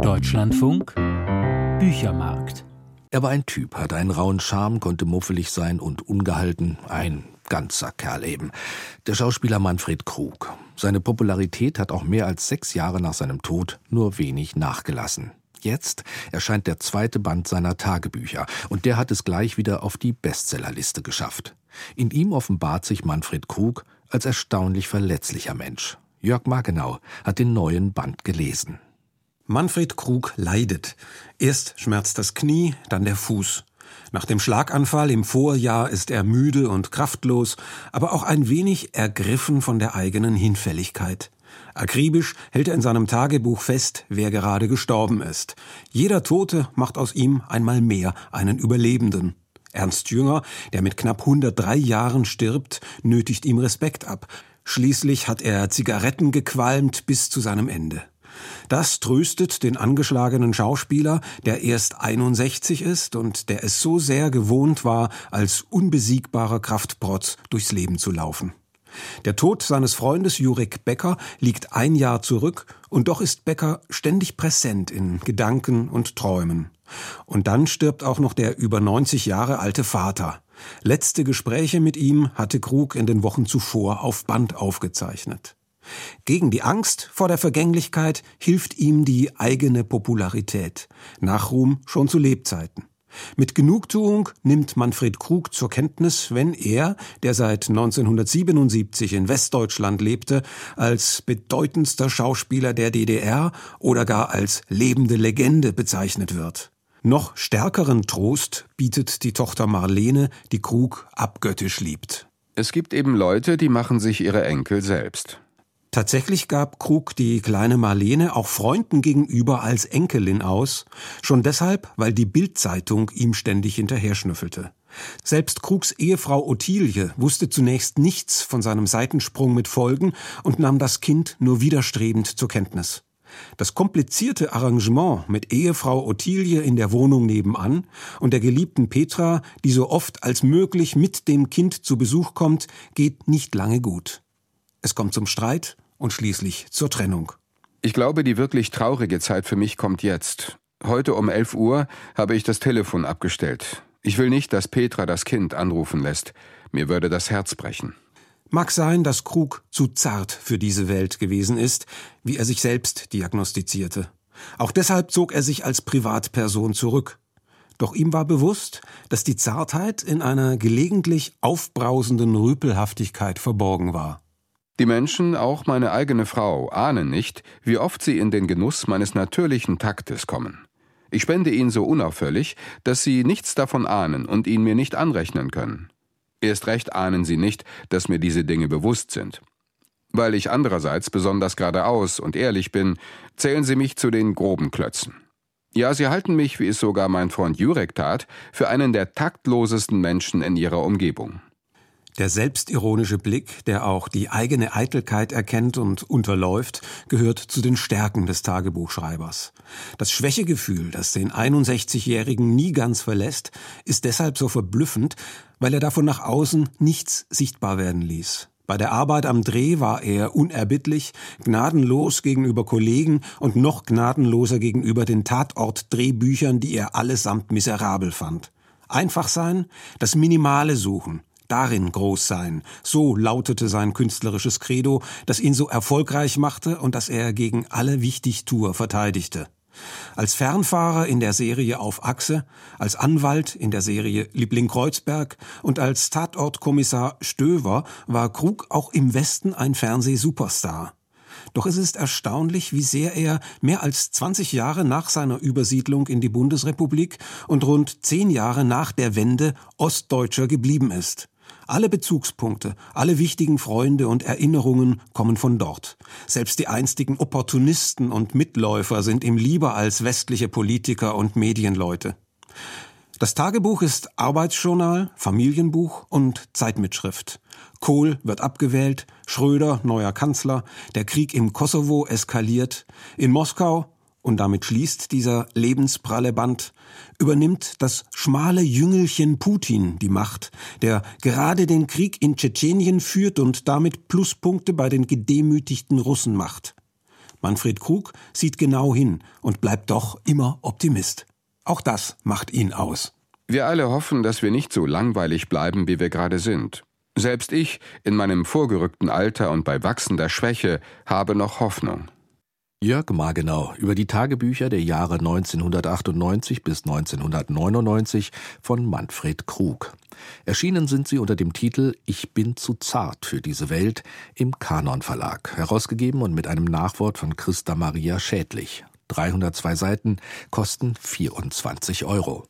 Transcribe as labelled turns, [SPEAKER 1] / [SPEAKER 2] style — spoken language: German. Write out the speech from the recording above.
[SPEAKER 1] Deutschlandfunk Büchermarkt.
[SPEAKER 2] Er war ein Typ, hatte einen rauen Charme, konnte muffelig sein und ungehalten, ein ganzer Kerl eben. Der Schauspieler Manfred Krug. Seine Popularität hat auch mehr als sechs Jahre nach seinem Tod nur wenig nachgelassen. Jetzt erscheint der zweite Band seiner Tagebücher und der hat es gleich wieder auf die Bestsellerliste geschafft. In ihm offenbart sich Manfred Krug als erstaunlich verletzlicher Mensch. Jörg Markenau hat den neuen Band gelesen.
[SPEAKER 3] Manfred Krug leidet. Erst schmerzt das Knie, dann der Fuß. Nach dem Schlaganfall im Vorjahr ist er müde und kraftlos, aber auch ein wenig ergriffen von der eigenen Hinfälligkeit. Akribisch hält er in seinem Tagebuch fest, wer gerade gestorben ist. Jeder Tote macht aus ihm einmal mehr einen Überlebenden. Ernst Jünger, der mit knapp 103 Jahren stirbt, nötigt ihm Respekt ab. Schließlich hat er Zigaretten gequalmt bis zu seinem Ende. Das tröstet den angeschlagenen Schauspieler, der erst 61 ist und der es so sehr gewohnt war, als unbesiegbarer Kraftprotz durchs Leben zu laufen. Der Tod seines Freundes Jurek Becker liegt ein Jahr zurück, und doch ist Becker ständig präsent in Gedanken und Träumen. Und dann stirbt auch noch der über 90 Jahre alte Vater. Letzte Gespräche mit ihm hatte Krug in den Wochen zuvor auf Band aufgezeichnet. Gegen die Angst vor der Vergänglichkeit hilft ihm die eigene Popularität. Nachruhm schon zu Lebzeiten. Mit Genugtuung nimmt Manfred Krug zur Kenntnis, wenn er, der seit 1977 in Westdeutschland lebte, als bedeutendster Schauspieler der DDR oder gar als lebende Legende bezeichnet wird. Noch stärkeren Trost bietet die Tochter Marlene, die Krug abgöttisch liebt.
[SPEAKER 4] Es gibt eben Leute, die machen sich ihre Enkel selbst.
[SPEAKER 3] Tatsächlich gab Krug die kleine Marlene auch Freunden gegenüber als Enkelin aus, schon deshalb, weil die Bildzeitung ihm ständig hinterher schnüffelte. Selbst Krugs Ehefrau Ottilie wusste zunächst nichts von seinem Seitensprung mit Folgen und nahm das Kind nur widerstrebend zur Kenntnis. Das komplizierte Arrangement mit Ehefrau Ottilie in der Wohnung nebenan und der geliebten Petra, die so oft als möglich mit dem Kind zu Besuch kommt, geht nicht lange gut. Es kommt zum Streit und schließlich zur Trennung.
[SPEAKER 4] Ich glaube, die wirklich traurige Zeit für mich kommt jetzt. Heute um 11 Uhr habe ich das Telefon abgestellt. Ich will nicht, dass Petra das Kind anrufen lässt. Mir würde das Herz brechen.
[SPEAKER 3] Mag sein, dass Krug zu zart für diese Welt gewesen ist, wie er sich selbst diagnostizierte. Auch deshalb zog er sich als Privatperson zurück. Doch ihm war bewusst, dass die Zartheit in einer gelegentlich aufbrausenden Rüpelhaftigkeit verborgen war.
[SPEAKER 4] Die Menschen, auch meine eigene Frau, ahnen nicht, wie oft sie in den Genuss meines natürlichen Taktes kommen. Ich spende ihn so unauffällig, dass sie nichts davon ahnen und ihn mir nicht anrechnen können. Erst recht ahnen sie nicht, dass mir diese Dinge bewusst sind. Weil ich andererseits besonders geradeaus und ehrlich bin, zählen sie mich zu den groben Klötzen. Ja, sie halten mich, wie es sogar mein Freund Jurek tat, für einen der taktlosesten Menschen in ihrer Umgebung.
[SPEAKER 3] Der selbstironische Blick, der auch die eigene Eitelkeit erkennt und unterläuft, gehört zu den Stärken des Tagebuchschreibers. Das Schwächegefühl, das den 61-Jährigen nie ganz verlässt, ist deshalb so verblüffend, weil er davon nach außen nichts sichtbar werden ließ. Bei der Arbeit am Dreh war er unerbittlich, gnadenlos gegenüber Kollegen und noch gnadenloser gegenüber den Tatort-Drehbüchern, die er allesamt miserabel fand. Einfach sein, das Minimale suchen, darin groß sein. So lautete sein künstlerisches Credo, das ihn so erfolgreich machte und das er gegen alle Wichtigtuer verteidigte. Als Fernfahrer in der Serie Auf Achse, als Anwalt in der Serie Liebling Kreuzberg und als Tatortkommissar Stöver war Krug auch im Westen ein Fernsehsuperstar. Doch es ist erstaunlich, wie sehr er mehr als 20 Jahre nach seiner Übersiedlung in die Bundesrepublik und rund zehn Jahre nach der Wende Ostdeutscher geblieben ist. Alle Bezugspunkte, alle wichtigen Freunde und Erinnerungen kommen von dort. Selbst die einstigen Opportunisten und Mitläufer sind ihm lieber als westliche Politiker und Medienleute. Das Tagebuch ist Arbeitsjournal, Familienbuch und Zeitmitschrift. Kohl wird abgewählt, Schröder neuer Kanzler, der Krieg im Kosovo eskaliert, in Moskau und damit schließt dieser lebenspralle Band, übernimmt das schmale Jüngelchen Putin die Macht, der gerade den Krieg in Tschetschenien führt und damit Pluspunkte bei den gedemütigten Russen macht. Manfred Krug sieht genau hin und bleibt doch immer Optimist. Auch das macht ihn aus.
[SPEAKER 4] Wir alle hoffen, dass wir nicht so langweilig bleiben, wie wir gerade sind. Selbst ich, in meinem vorgerückten Alter und bei wachsender Schwäche, habe noch Hoffnung.
[SPEAKER 2] Jörg Margenau über die Tagebücher der Jahre 1998 bis 1999 von Manfred Krug. Erschienen sind sie unter dem Titel Ich bin zu zart für diese Welt im Kanon Verlag, herausgegeben und mit einem Nachwort von Christa Maria Schädlich. 302 Seiten kosten 24 Euro.